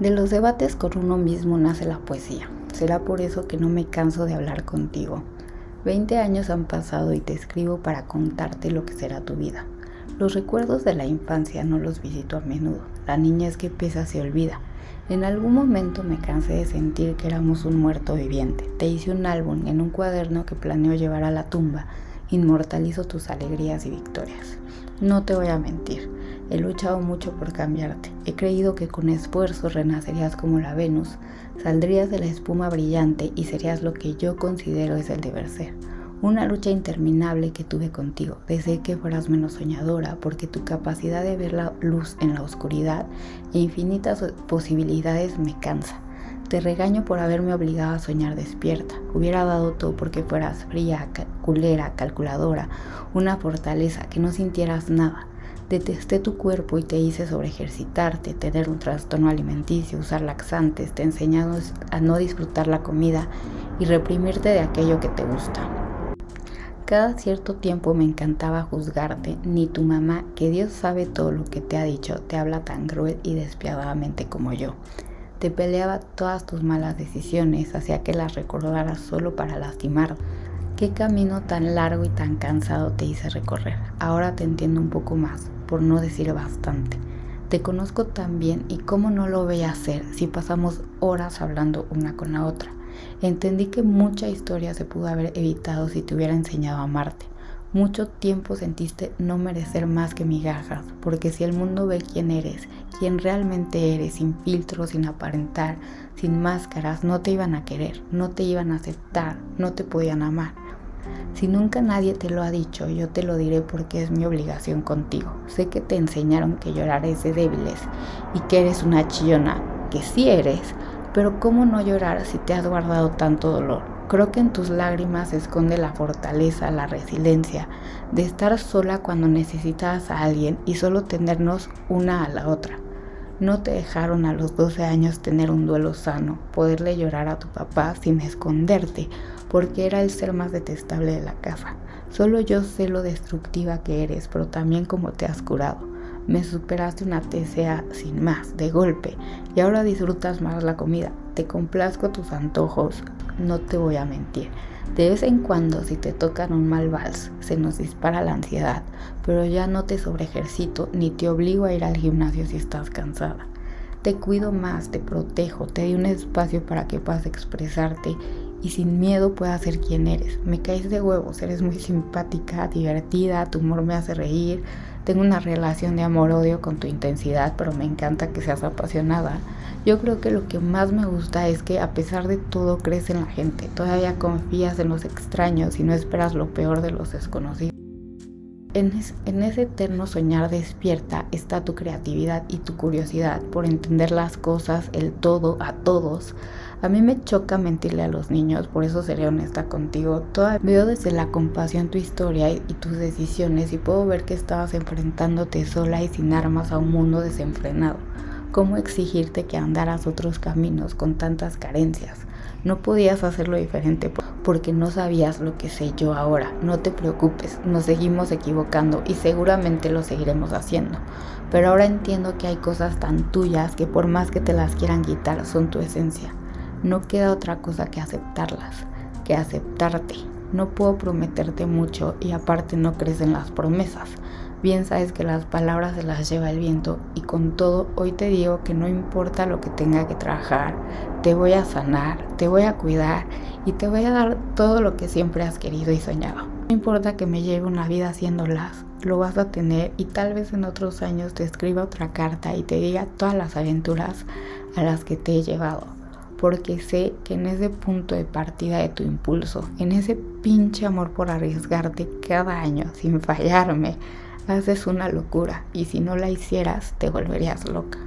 De los debates con uno mismo nace la poesía. Será por eso que no me canso de hablar contigo. Veinte años han pasado y te escribo para contarte lo que será tu vida. Los recuerdos de la infancia no los visito a menudo. La niña es que pesa se olvida. En algún momento me cansé de sentir que éramos un muerto viviente. Te hice un álbum en un cuaderno que planeo llevar a la tumba. Inmortalizo tus alegrías y victorias. No te voy a mentir. He luchado mucho por cambiarte. He creído que con esfuerzo renacerías como la Venus, saldrías de la espuma brillante y serías lo que yo considero es el deber ser. Una lucha interminable que tuve contigo. Deseé que fueras menos soñadora porque tu capacidad de ver la luz en la oscuridad e infinitas posibilidades me cansa. Te regaño por haberme obligado a soñar despierta. Hubiera dado todo porque fueras fría, culera, calculadora, una fortaleza, que no sintieras nada. Detesté tu cuerpo y te hice sobre ejercitarte, tener un trastorno alimenticio, usar laxantes, te enseñado a no disfrutar la comida y reprimirte de aquello que te gusta. Cada cierto tiempo me encantaba juzgarte, ni tu mamá, que Dios sabe todo lo que te ha dicho, te habla tan cruel y despiadadamente como yo. Te peleaba todas tus malas decisiones, hacía que las recordaras solo para lastimar. ¿Qué camino tan largo y tan cansado te hice recorrer? Ahora te entiendo un poco más, por no decir bastante. Te conozco tan bien y cómo no lo voy a hacer si pasamos horas hablando una con la otra. Entendí que mucha historia se pudo haber evitado si te hubiera enseñado a amarte. Mucho tiempo sentiste no merecer más que migajas, porque si el mundo ve quién eres, quién realmente eres, sin filtros, sin aparentar, sin máscaras, no te iban a querer, no te iban a aceptar, no te podían amar. Si nunca nadie te lo ha dicho, yo te lo diré porque es mi obligación contigo. Sé que te enseñaron que llorar es de débiles y que eres una chillona, que sí eres, pero ¿cómo no llorar si te has guardado tanto dolor? Creo que en tus lágrimas se esconde la fortaleza, la resiliencia de estar sola cuando necesitas a alguien y solo tenernos una a la otra. No te dejaron a los 12 años tener un duelo sano, poderle llorar a tu papá sin esconderte porque era el ser más detestable de la casa. Solo yo sé lo destructiva que eres, pero también cómo te has curado. Me superaste una TCA sin más, de golpe, y ahora disfrutas más la comida. Te complazco tus antojos, no te voy a mentir. De vez en cuando, si te tocan un mal vals, se nos dispara la ansiedad, pero ya no te sobreejercito ni te obligo a ir al gimnasio si estás cansada. Te cuido más, te protejo, te doy un espacio para que puedas expresarte y sin miedo puedas ser quien eres. Me caes de huevos, eres muy simpática, divertida, tu humor me hace reír. Tengo una relación de amor-odio con tu intensidad, pero me encanta que seas apasionada. Yo creo que lo que más me gusta es que a pesar de todo crees en la gente, todavía confías en los extraños y no esperas lo peor de los desconocidos. En, en, ese eterno soñar despierta está tu creatividad y tu curiosidad por entender las cosas, el todo, a todos, a mí me choca mentirle a los niños, por eso seré honesta contigo. Toda, veo desde la compasión tu historia y, y tus decisiones y puedo ver que estabas enfrentándote sola y sin armas a un mundo desenfrenado. ¿Cómo exigirte que andaras otros caminos con tantas carencias? No podías hacerlo diferente porque no sabías lo que sé yo ahora. No te preocupes, nos seguimos equivocando y seguramente lo seguiremos haciendo. Pero ahora entiendo que hay cosas tan tuyas que por más que te las quieran quitar son tu esencia no queda otra cosa que aceptarlas, que aceptarte. No puedo prometerte mucho y aparte no crees en las promesas. Bien sabes que las palabras se las lleva el viento y con todo hoy te digo que no importa lo que tenga que trabajar, te voy a sanar, te voy a cuidar y te voy a dar todo lo que siempre has querido y soñado. No importa que me lleve una vida haciéndolas, lo vas a tener y tal vez en otros años te escriba otra carta y te diga todas las aventuras a las que te he llevado porque sé que en ese punto de partida de tu impulso, en ese pinche amor por arriesgarte cada año sin fallarme, haces una locura y si no la hicieras te volverías loca.